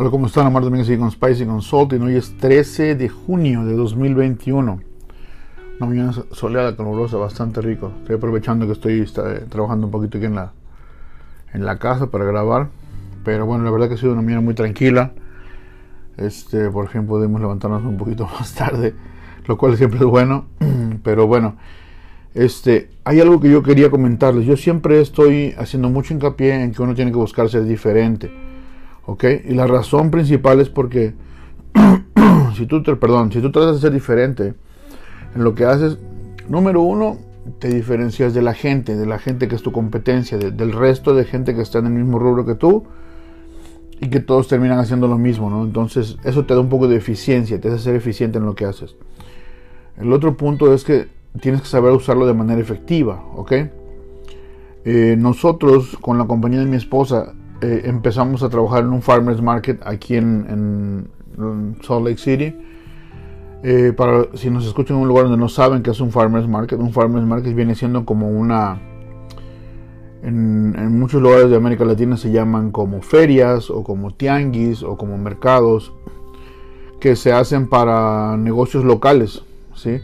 Hola, ¿cómo están? Amar Domínguez y con Spicy Consulting. Hoy es 13 de junio de 2021. Una mañana soleada, calurosa, bastante rico. Estoy aprovechando que estoy trabajando un poquito aquí en la, en la casa para grabar. Pero bueno, la verdad que ha sido una mañana muy tranquila. Este, por ejemplo, podemos levantarnos un poquito más tarde, lo cual siempre es bueno. Pero bueno, este, hay algo que yo quería comentarles. Yo siempre estoy haciendo mucho hincapié en que uno tiene que buscar ser diferente. ¿Ok? Y la razón principal es porque si tú, te, perdón, si tú tratas de ser diferente en lo que haces, número uno, te diferencias de la gente, de la gente que es tu competencia, del resto de gente que está en el mismo rubro que tú y que todos terminan haciendo lo mismo, ¿no? Entonces eso te da un poco de eficiencia, te hace ser eficiente en lo que haces. El otro punto es que tienes que saber usarlo de manera efectiva, ¿ok? Eh, nosotros con la compañía de mi esposa eh, empezamos a trabajar en un farmers market aquí en, Salt Lake City. Eh, para si nos escuchan en un lugar donde no saben que es un farmers market, un farmers market viene siendo como una en, muchos lugares de América Latina se llaman como ferias o como tianguis o como mercados que se hacen para negocios locales, ¿sí?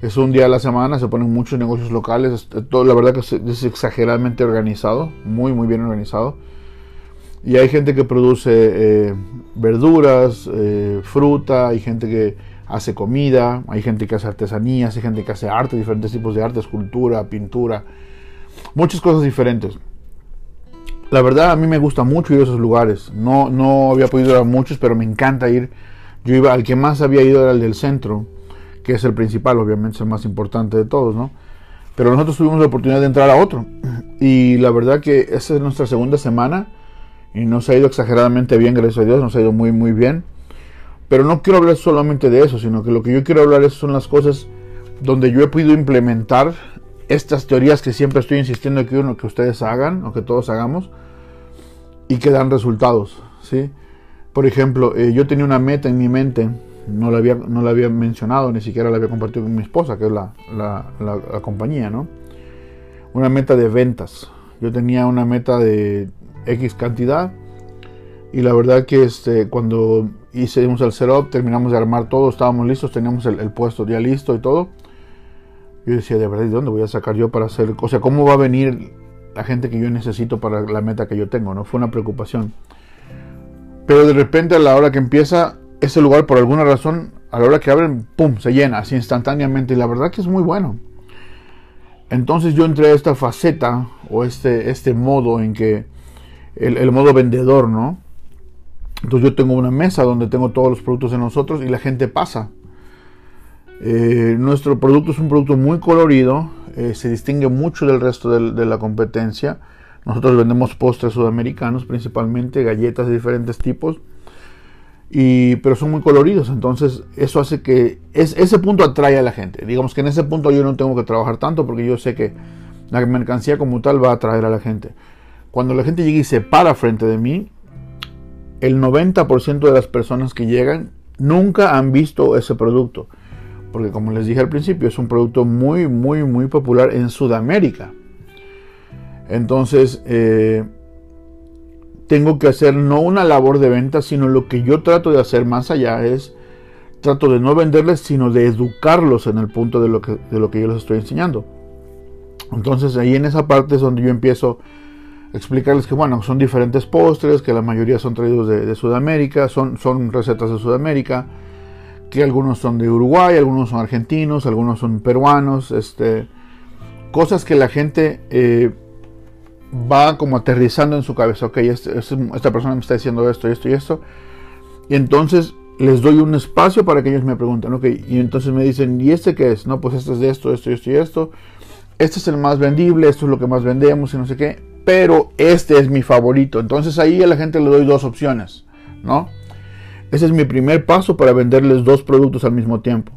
Es un día a la semana, se ponen muchos negocios locales, la verdad que es exageradamente organizado, muy muy bien organizado. Y hay gente que produce eh, verduras, eh, fruta, hay gente que hace comida, hay gente que hace artesanías, hay gente que hace arte, diferentes tipos de arte, escultura, pintura, muchas cosas diferentes. La verdad a mí me gusta mucho ir a esos lugares. No, no había podido ir a muchos, pero me encanta ir. Yo iba, al que más había ido era el del centro, que es el principal, obviamente es el más importante de todos, ¿no? Pero nosotros tuvimos la oportunidad de entrar a otro. Y la verdad que esa es nuestra segunda semana y nos ha ido exageradamente bien, gracias a Dios, nos ha ido muy muy bien. Pero no quiero hablar solamente de eso, sino que lo que yo quiero hablar son las cosas donde yo he podido implementar estas teorías que siempre estoy insistiendo que uno que ustedes hagan o que todos hagamos y que dan resultados, ¿sí? Por ejemplo, eh, yo tenía una meta en mi mente, no la había, no la había mencionado, ni siquiera la había compartido con mi esposa, que es la, la, la compañía, ¿no? Una meta de ventas. Yo tenía una meta de X cantidad. Y la verdad que este, cuando hicimos el setup, terminamos de armar todo, estábamos listos, teníamos el, puesto ya listo y todo. Yo decía, de verdad, ¿de dónde voy a sacar yo para hacer? O sea, ¿cómo va a venir la gente que yo necesito para la meta que yo tengo? ¿no? Fue una preocupación. Pero de repente a la hora que empieza ese lugar, por alguna razón, a la hora que abren, ¡pum!, se llena así instantáneamente. Y la verdad que es muy bueno. Entonces yo entré a esta faceta o este, este modo en que el, modo vendedor, ¿no? Entonces yo tengo una mesa donde tengo todos los productos de nosotros y la gente pasa. Eh, nuestro producto es un producto muy colorido, eh, se distingue mucho del resto de, la competencia. Nosotros vendemos postres sudamericanos, principalmente galletas de diferentes tipos, y, pero son muy coloridos. Entonces eso hace que es, ese punto atrae a la gente. Digamos que en ese punto yo no tengo que trabajar tanto porque yo sé que la mercancía como tal va a atraer a la gente. Cuando la gente llega y se para frente de mí, el 90% de las personas que llegan nunca han visto ese producto. Porque como les dije al principio, es un producto muy, muy, muy popular en Sudamérica. Entonces, eh, tengo que hacer no una labor de venta, sino lo que yo trato de hacer más allá es, trato de no venderles, sino de educarlos en el punto de lo que, de lo que yo les estoy enseñando. Entonces ahí en esa parte es donde yo empiezo explicarles que bueno, son diferentes postres, que la mayoría son traídos de, Sudamérica, son, son recetas de Sudamérica, que algunos son de Uruguay, algunos son argentinos, algunos son peruanos, este, cosas que la gente eh, va como aterrizando en su cabeza, ok, este, este, esta persona me está diciendo esto, esto y esto, y entonces les doy un espacio para que ellos me pregunten, ok, y entonces me dicen, ¿y este qué es? No, pues este es de esto, esto, esto y esto, este es el más vendible, esto es lo que más vendemos y no sé qué, pero este es mi favorito. Entonces ahí a la gente le doy dos opciones, ¿no? Ese es mi primer paso para venderles dos productos al mismo tiempo.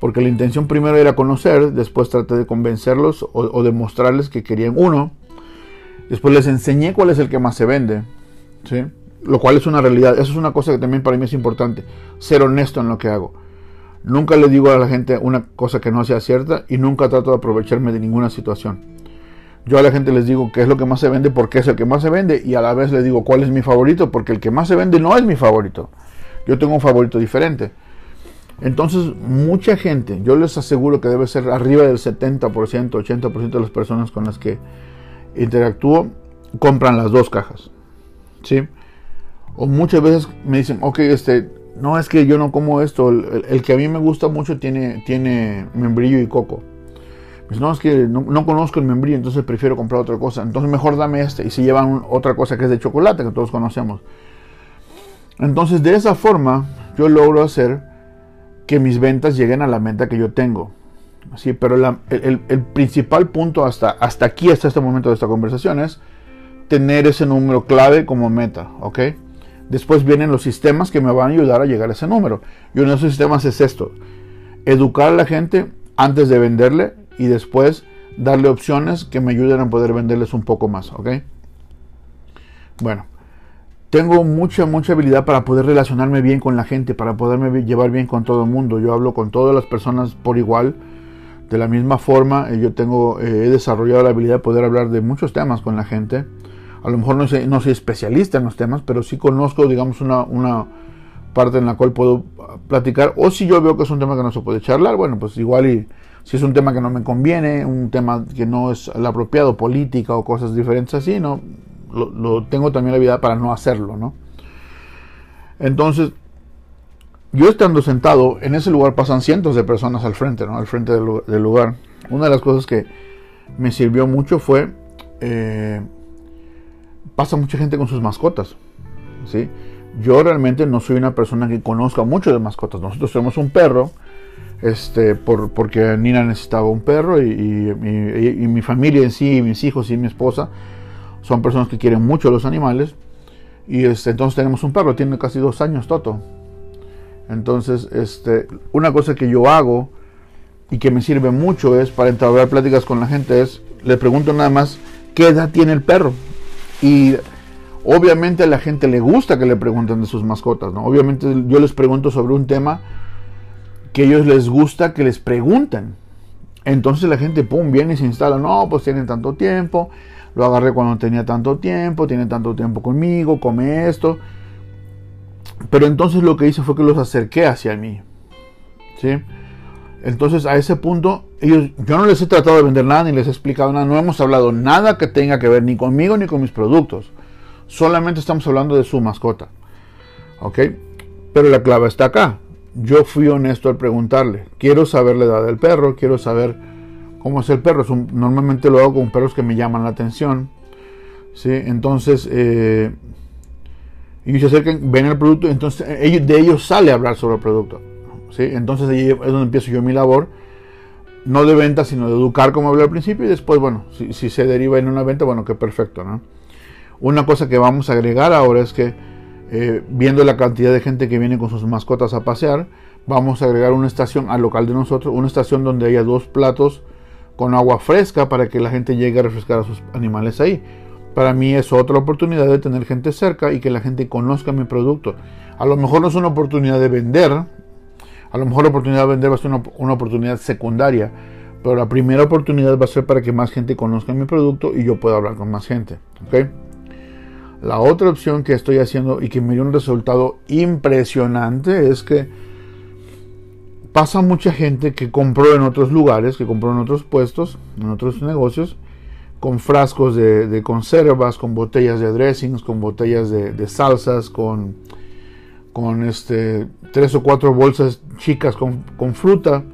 Porque la intención primero era conocer, después traté de convencerlos o, o demostrarles que querían uno. Después les enseñé cuál es el que más se vende, ¿sí? Lo cual es una realidad. Eso es una cosa que también para mí es importante. Ser honesto en lo que hago. Nunca le digo a la gente una cosa que no sea cierta y nunca trato de aprovecharme de ninguna situación. Yo a la gente les digo qué es lo que más se vende porque es el que más se vende y a la vez les digo cuál es mi favorito porque el que más se vende no es mi favorito. Yo tengo un favorito diferente. Entonces, mucha gente, yo les aseguro que debe ser arriba del 70%, 80% de las personas con las que interactúo compran las dos cajas. ¿Sí? O muchas veces me dicen, ok, este, no es que yo no como esto, el, que a mí me gusta mucho tiene, tiene membrillo y coco. Pues no, es que no, conozco el membrillo, entonces prefiero comprar otra cosa. Entonces mejor dame este. Y se llevan otra cosa que es de chocolate, que todos conocemos. Entonces de esa forma yo logro hacer que mis ventas lleguen a la meta que yo tengo. Sí, pero el, principal punto hasta, hasta aquí, hasta este momento de esta conversación es tener ese número clave como meta, ¿ok? Después vienen los sistemas que me van a ayudar a llegar a ese número. Y uno de esos sistemas es esto. Educar a la gente antes de venderle y después darle opciones que me ayuden a poder venderles un poco más. Bueno, tengo mucha, mucha habilidad para poder relacionarme bien con la gente, para poderme llevar bien con todo el mundo. Yo hablo con todas las personas por igual. De la misma forma, eh, yo tengo, eh, he desarrollado la habilidad de poder hablar de muchos temas con la gente. A lo mejor no soy, especialista en los temas, pero sí conozco, digamos, una, parte en la cual puedo platicar. O si yo veo que es un tema que no se puede charlar, bueno, pues igual y si es un tema que no me conviene, un tema que no es el apropiado, política o cosas diferentes así, no, lo, tengo también la habilidad para no hacerlo, ¿no? Entonces, yo estando sentado, en ese lugar pasan cientos de personas al frente, ¿no? Al frente del, lugar. Una de las cosas que me sirvió mucho fue eh, pasa mucha gente con sus mascotas. ¿sí? Yo realmente no soy una persona que conozca mucho de mascotas. Nosotros tenemos un perro, este, por, porque Nina necesitaba un perro y, mi familia en sí, mis hijos y mi esposa son personas que quieren mucho los animales. Y este, entonces tenemos un perro, tiene casi dos años, Toto. Entonces, este, una cosa que yo hago y que me sirve mucho es para entablar pláticas con la gente es, le pregunto nada más, ¿qué edad tiene el perro? Y obviamente a la gente le gusta que le pregunten de sus mascotas, ¿no? Obviamente yo les pregunto sobre un tema que a ellos les gusta que les pregunten. Entonces la gente, pum, viene y se instala, no, pues tienen tanto tiempo, lo agarré cuando tenía tanto tiempo, tiene tanto tiempo conmigo, come esto. Pero entonces lo que hice fue que los acerqué hacia mí. ¿Sí? Entonces a ese punto, ellos, yo no les he tratado de vender nada ni les he explicado nada, no hemos hablado nada que tenga que ver ni conmigo ni con mis productos. Solamente estamos hablando de su mascota. ¿Ok? Pero la clave está acá. Yo fui honesto al preguntarle. Quiero saber la edad del perro, quiero saber cómo es el perro. normalmente lo hago con perros que me llaman la atención. ¿sí? Entonces, eh, ellos se acercan, ven el producto, entonces ellos, de ellos sale hablar sobre el producto. Entonces ahí es donde empiezo yo mi labor, no de venta, sino de educar, como hablé al principio, y después, bueno, si, se deriva en una venta, bueno, que perfecto, ¿no? Una cosa que vamos a agregar ahora es que, eh, viendo la cantidad de gente que viene con sus mascotas a pasear, vamos a agregar una estación al local de nosotros, una estación donde haya dos platos con agua fresca para que la gente llegue a refrescar a sus animales ahí. Para mí es otra oportunidad de tener gente cerca y que la gente conozca mi producto. A lo mejor no es una oportunidad de vender, a lo mejor la oportunidad de vender va a ser una, oportunidad secundaria, pero la primera oportunidad va a ser para que más gente conozca mi producto y yo pueda hablar con más gente. La otra opción que estoy haciendo y que me dio un resultado impresionante es que pasa mucha gente que compró en otros lugares, que compró en otros puestos, en otros negocios, con frascos de, conservas, con botellas de dressings, con botellas de salsas, con con este, tres o cuatro bolsas chicas con, fruta.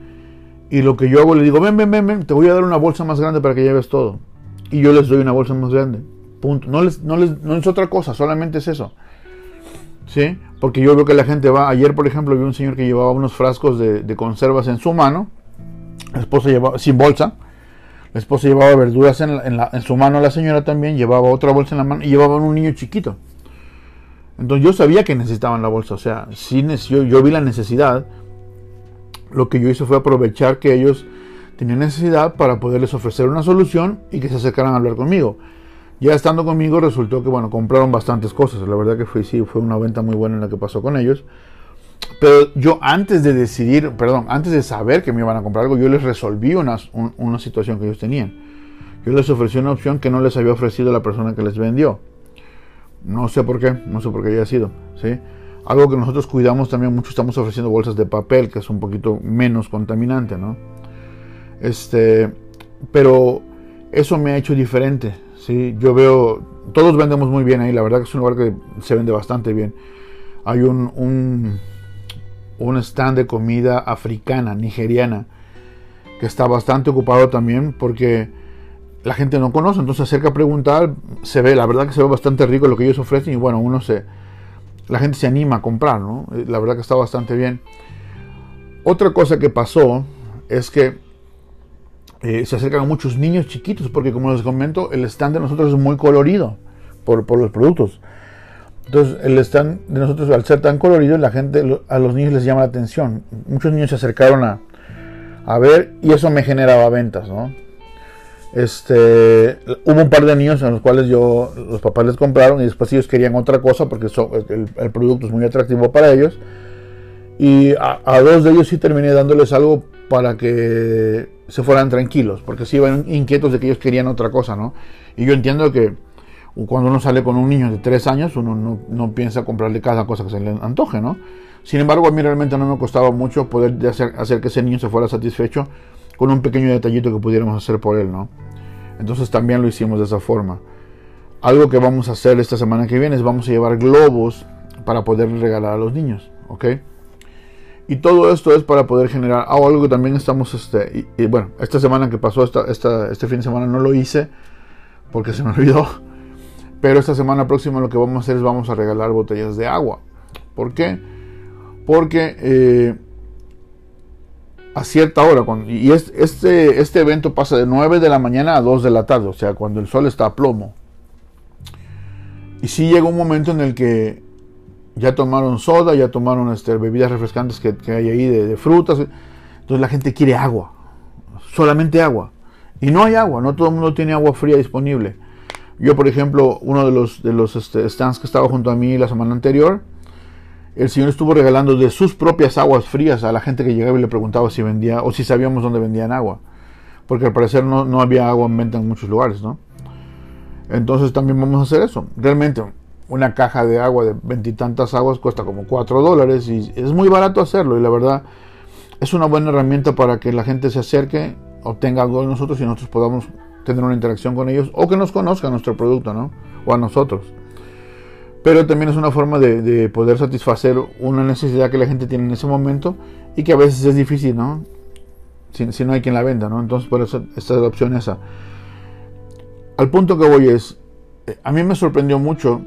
Y lo que yo hago, le digo, ven, ven, ven, te voy a dar una bolsa más grande para que lleves todo. Y yo les doy una bolsa más grande. Punto. No, les, no, les, no es otra cosa, solamente es eso. ¿Sí? Porque yo veo que la gente va. Ayer, por ejemplo, vi un señor que llevaba unos frascos de, conservas en su mano. La esposa llevaba, sin bolsa. La esposa llevaba verduras en, en, en su mano, la señora también llevaba otra bolsa en la mano y llevaba un niño chiquito. Entonces yo sabía que necesitaban la bolsa, o sea, sí, yo, yo vi la necesidad. Lo que yo hice fue aprovechar que ellos tenían necesidad para poderles ofrecer una solución y que se acercaran a hablar conmigo. Ya estando conmigo resultó que, bueno, compraron bastantes cosas. La verdad que fue, sí, fue una venta muy buena en la que pasó con ellos. Pero yo antes de decidir, perdón, antes de saber que me iban a comprar algo, yo les resolví una, una situación que ellos tenían. yo les ofrecí una opción que no les había ofrecido la persona que les vendió. No sé por qué, no sé por qué haya sido, ¿sí? Algo que nosotros cuidamos también mucho, estamos ofreciendo bolsas de papel, que es un poquito menos contaminante, ¿no? Este, pero eso me ha hecho diferente, ¿sí? Yo veo, todos vendemos muy bien ahí, la verdad que es un lugar que se vende bastante bien. Hay un, un, un stand de comida africana, nigeriana, que está bastante ocupado también porque la gente no conoce, entonces se acerca a preguntar, se ve, la verdad que se ve bastante rico lo que ellos ofrecen y bueno, uno se, la gente se anima a comprar, ¿no? Eh, la verdad que está bastante bien. Otra cosa que pasó es que eh, se acercan muchos niños chiquitos, porque como les comento, el stand de nosotros es muy colorido por, por los productos. Entonces, el stand de nosotros, al ser tan colorido, la gente, a los niños les llama la atención. Muchos niños se acercaron a, a ver y eso me generaba ventas, ¿no? Este, hubo un par de niños en los cuales yo, los papás les compraron y después ellos querían otra cosa porque el, producto es muy atractivo para ellos. Y a, dos de ellos sí terminé dándoles algo para que se fueran tranquilos, porque sí iban inquietos de que ellos querían otra cosa, ¿no? Y yo entiendo que cuando uno sale con un niño de tres años, uno no, no piensa comprarle cada cosa que se le antoje, ¿no? Sin embargo, a mí realmente no me costaba mucho poder hacer, hacer que ese niño se fuera satisfecho con un pequeño detallito que pudiéramos hacer por él, ¿no? Entonces también lo hicimos de esa forma. Algo que vamos a hacer esta semana que viene es vamos a llevar globos para poder regalar a los niños, ¿ok? Y todo esto es para poder generar ah, algo que también estamos, este, y, bueno, esta semana que pasó, esta, esta, este fin de semana no lo hice porque se me olvidó. Pero esta semana próxima lo que vamos a hacer es vamos a regalar botellas de agua. ¿Por qué? Porque eh, a cierta hora. y este, este evento pasa de 9 de la mañana a 2 de la tarde, o sea, cuando el sol está a plomo. Y si llega un momento en el que ya tomaron soda, ya tomaron este, bebidas refrescantes que, hay ahí de, frutas. Entonces la gente quiere agua, solamente agua. Y no hay agua, no todo el mundo tiene agua fría disponible. Yo, por ejemplo, uno de los, de los este, stands que estaba junto a mí la semana anterior, el Señor estuvo regalando de sus propias aguas frías a la gente que llegaba y le preguntaba si vendía o si sabíamos dónde vendían agua. Porque al parecer no, no había agua en venta en muchos lugares, ¿no? Entonces también vamos a hacer eso. Realmente una caja de agua de veintitantas aguas cuesta como 4 dólares y es muy barato hacerlo y la verdad es una buena herramienta para que la gente se acerque, obtenga algo de nosotros y nosotros podamos tener una interacción con ellos o que nos conozcan nuestro producto, ¿no? O a nosotros pero también es una forma de, poder satisfacer una necesidad que la gente tiene en ese momento y que a veces es difícil, ¿no? Si, no hay quien la venda, ¿no? Entonces, por eso esta es la opción esa. Al punto que voy es, eh, a mí me sorprendió mucho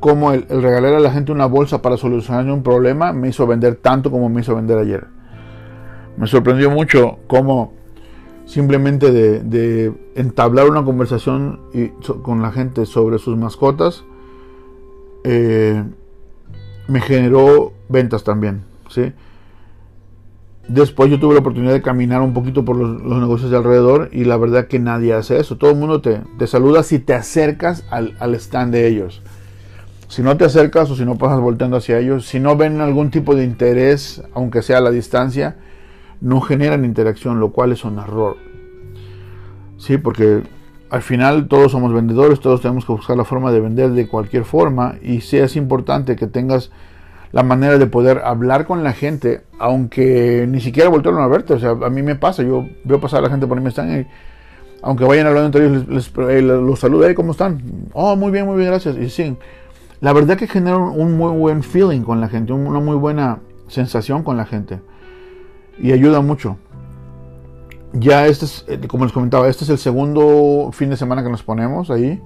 cómo el, regalar a la gente una bolsa para solucionar un problema me hizo vender tanto como me hizo vender ayer. Me sorprendió mucho cómo simplemente de, entablar una conversación con la gente sobre sus mascotas, eh, me generó ventas también. ¿sí? Después yo tuve la oportunidad de caminar un poquito por los, negocios de alrededor y la verdad que nadie hace eso. Todo el mundo te, te saluda si te acercas al, al, stand de ellos. Si no te acercas o si no pasas volteando hacia ellos, si no ven algún tipo de interés, aunque sea a la distancia, no generan interacción, lo cual es un error. Sí, porque al final todos somos vendedores, todos tenemos que buscar la forma de vender de cualquier forma y sí es importante que tengas la manera de poder hablar con la gente, aunque ni siquiera voltearon a verte, o sea, a mí me pasa, yo veo pasar a la gente por ahí me están y aunque vayan hablando entre ellos, les, eh, los saludo, ¿cómo están? Oh, muy bien, muy bien, gracias. Y sí, la verdad que genera un muy buen feeling con la gente, una muy buena sensación con la gente y ayuda mucho ya este es, eh, como les comentaba, este es el segundo fin de semana que nos ponemos ahí.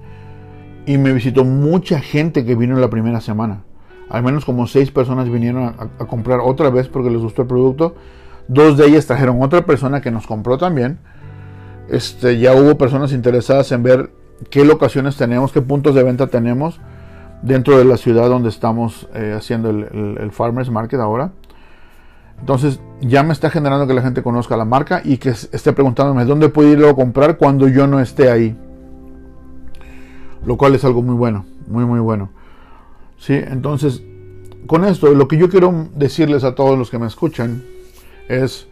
Y me visitó mucha gente que vino la primera semana. Al menos como seis personas vinieron a, comprar otra vez porque les gustó el producto. Dos de ellas trajeron otra persona que nos compró también. Este, ya hubo personas interesadas en ver qué locaciones tenemos, qué puntos de venta tenemos dentro de la ciudad donde estamos eh, haciendo el Farmers Market ahora. Entonces ya me está generando que la gente conozca la marca y que esté preguntándome dónde puedo irlo a comprar cuando yo no esté ahí. Lo cual es algo muy bueno, muy muy bueno. Sí, entonces con esto lo que yo quiero decirles a todos los que me escuchan es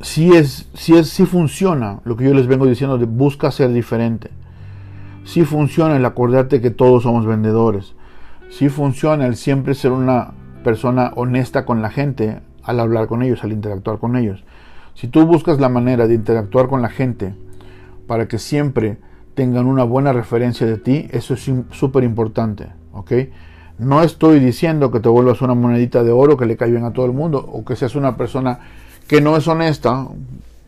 si es, si es, si funciona lo que yo les vengo diciendo de busca ser diferente. Si funciona el acordarte que todos somos vendedores. Si funciona el siempre ser una persona honesta con la gente al hablar con ellos, al interactuar con ellos. Si tú buscas la manera de interactuar con la gente para que siempre tengan una buena referencia de ti, eso es súper importante, ¿ok? No estoy diciendo que te vuelvas una monedita de oro que le caiga bien a todo el mundo o que seas una persona que no es honesta,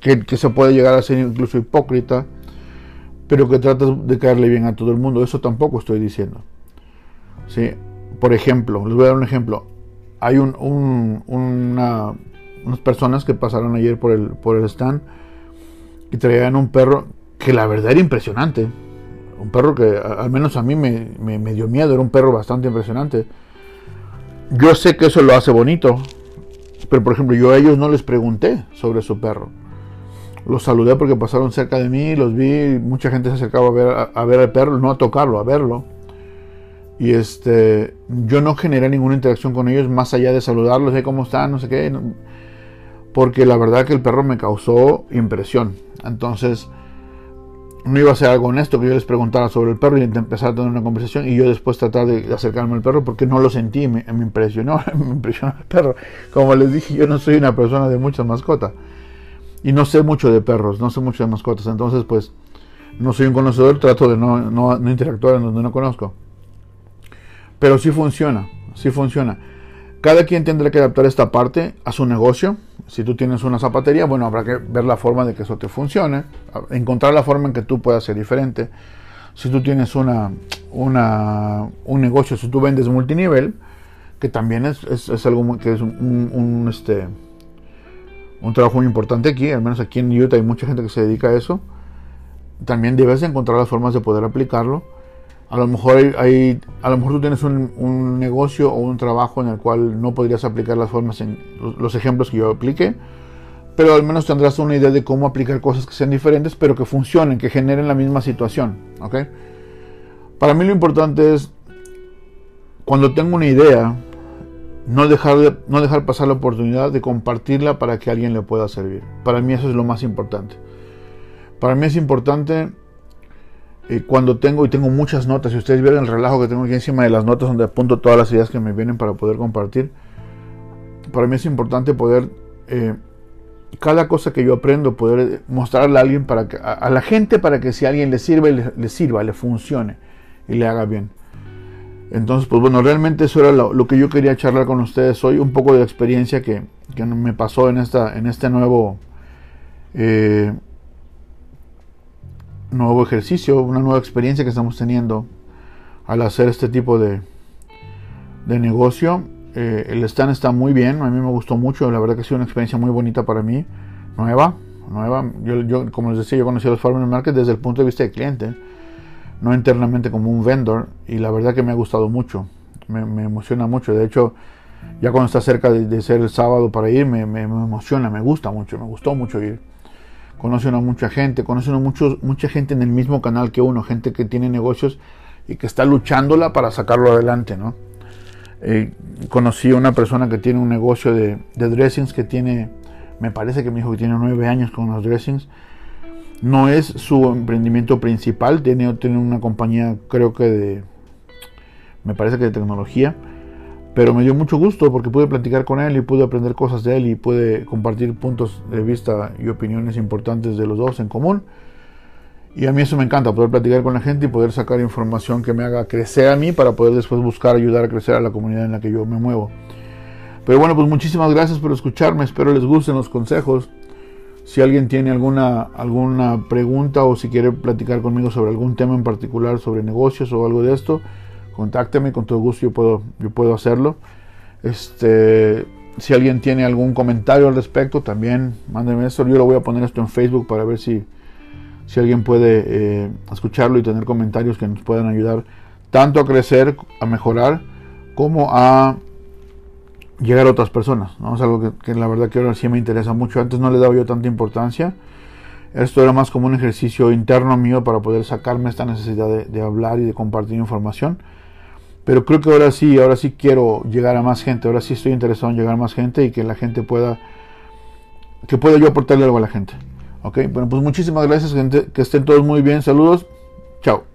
que, se puede llegar a ser incluso hipócrita, pero que tratas de caerle bien a todo el mundo. Eso tampoco estoy diciendo. ¿Sí? Por ejemplo, les voy a dar un ejemplo. Hay un, una, unas personas que pasaron ayer por el, stand y traían un perro que la verdad era impresionante. Un perro que al menos a mí me, dio miedo, era un perro bastante impresionante. Yo sé que eso lo hace bonito, pero por ejemplo yo a ellos no les pregunté sobre su perro. Los saludé porque pasaron cerca de mí, los vi, mucha gente se acercaba a ver, a, ver al perro, no a tocarlo, a verlo. Y este, yo no generé ninguna interacción con ellos más allá de saludarlos, de cómo están, no sé qué, porque la verdad que el perro me causó impresión. Entonces, no iba a ser algo honesto que yo les preguntara sobre el perro y empezar a tener una conversación y yo después tratar de acercarme al perro porque no lo sentí, me, impresionó, me impresionó el perro. Como les dije, yo no soy una persona de muchas mascotas y no sé mucho de perros, no sé mucho de mascotas, entonces pues no soy un conocedor, trato de no, no, no interactuar en donde no conozco. Pero sí funciona, sí funciona. Cada quien tendrá que adaptar esta parte a su negocio. Si tú tienes una zapatería, bueno, habrá que ver la forma de que eso te funcione, encontrar la forma en que tú puedas ser diferente. Si tú tienes una, un negocio, si tú vendes multinivel, que también es, es, algo que es un, este, un trabajo muy importante aquí, al menos aquí en Utah hay mucha gente que se dedica a eso, también debes encontrar las formas de poder aplicarlo a lo mejor hay, a lo mejor tú tienes un, negocio o un trabajo en el cual no podrías aplicar las formas en los, ejemplos que yo apliqué, pero al menos tendrás una idea de cómo aplicar cosas que sean diferentes, pero que funcionen, que generen la misma situación, ¿ok? Para mí lo importante es cuando tengo una idea, no dejar, de, no dejar pasar la oportunidad de compartirla para que alguien le pueda servir. Para mí eso es lo más importante. Para mí es importante eh, cuando tengo, y tengo muchas notas, si ustedes vieron el relajo que tengo aquí encima de las notas donde apunto todas las ideas que me vienen para poder compartir, para mí es importante poder, eh, cada cosa que yo aprendo, poder mostrarle a alguien, para que, a, la gente, para que si a alguien le sirve, le, sirva, le funcione y le haga bien. Entonces, pues bueno, realmente eso era lo, que yo quería charlar con ustedes hoy, un poco de experiencia que, que me pasó en, esta, en este nuevo... Eh, nuevo ejercicio, una nueva experiencia que estamos teniendo al hacer este tipo de, de negocio. Eh, el stand está muy bien, a mí me gustó mucho, la verdad que ha sido una experiencia muy bonita para mí, nueva, nueva. Yo, como les decía, yo conocí a los Farmers Market desde el punto de vista del cliente, no internamente como un vendor, y la verdad que me ha gustado mucho, me, emociona mucho. De hecho, ya cuando está cerca de, ser el sábado para ir, me, me emociona, me gusta mucho, me gustó mucho ir conocen a mucha gente, conocen a muchos, mucha gente en el mismo canal que uno, gente que tiene negocios y que está luchándola para sacarlo adelante, ¿no? Eh, conocí a una persona que tiene un negocio de, dressings que tiene, me parece que me dijo que tiene nueve años con los dressings. No es su emprendimiento principal, tiene, tiene una compañía, creo que de, me parece que de tecnología pero me dio mucho gusto porque pude platicar con él y pude aprender cosas de él y pude compartir puntos de vista y opiniones importantes de los dos en común. Y a mí eso me encanta, poder platicar con la gente y poder sacar información que me haga crecer a mí para poder después buscar ayudar a crecer a la comunidad en la que yo me muevo. Pero bueno, pues muchísimas gracias por escucharme, espero les gusten los consejos. Si alguien tiene alguna, alguna pregunta o si quiere platicar conmigo sobre algún tema en particular, sobre negocios o algo de esto, contácteme, con todo gusto yo puedo, yo puedo hacerlo. Este, si alguien tiene algún comentario al respecto, también mándenme eso. Yo lo voy a poner esto en Facebook para ver si, si alguien puede eh, escucharlo y tener comentarios que nos puedan ayudar tanto a crecer, a mejorar, como a llegar a otras personas. ¿no? Es algo que, la verdad que ahora sí me interesa mucho. Antes no le daba yo tanta importancia. Esto era más como un ejercicio interno mío para poder sacarme esta necesidad de, de hablar y de compartir información. Pero creo que ahora sí, ahora sí quiero llegar a más gente, ahora sí estoy interesado en llegar a más gente y que la gente pueda que pueda yo aportarle algo a la gente. Ok, bueno, pues muchísimas gracias, gente. Que estén todos muy bien. Saludos. Chao.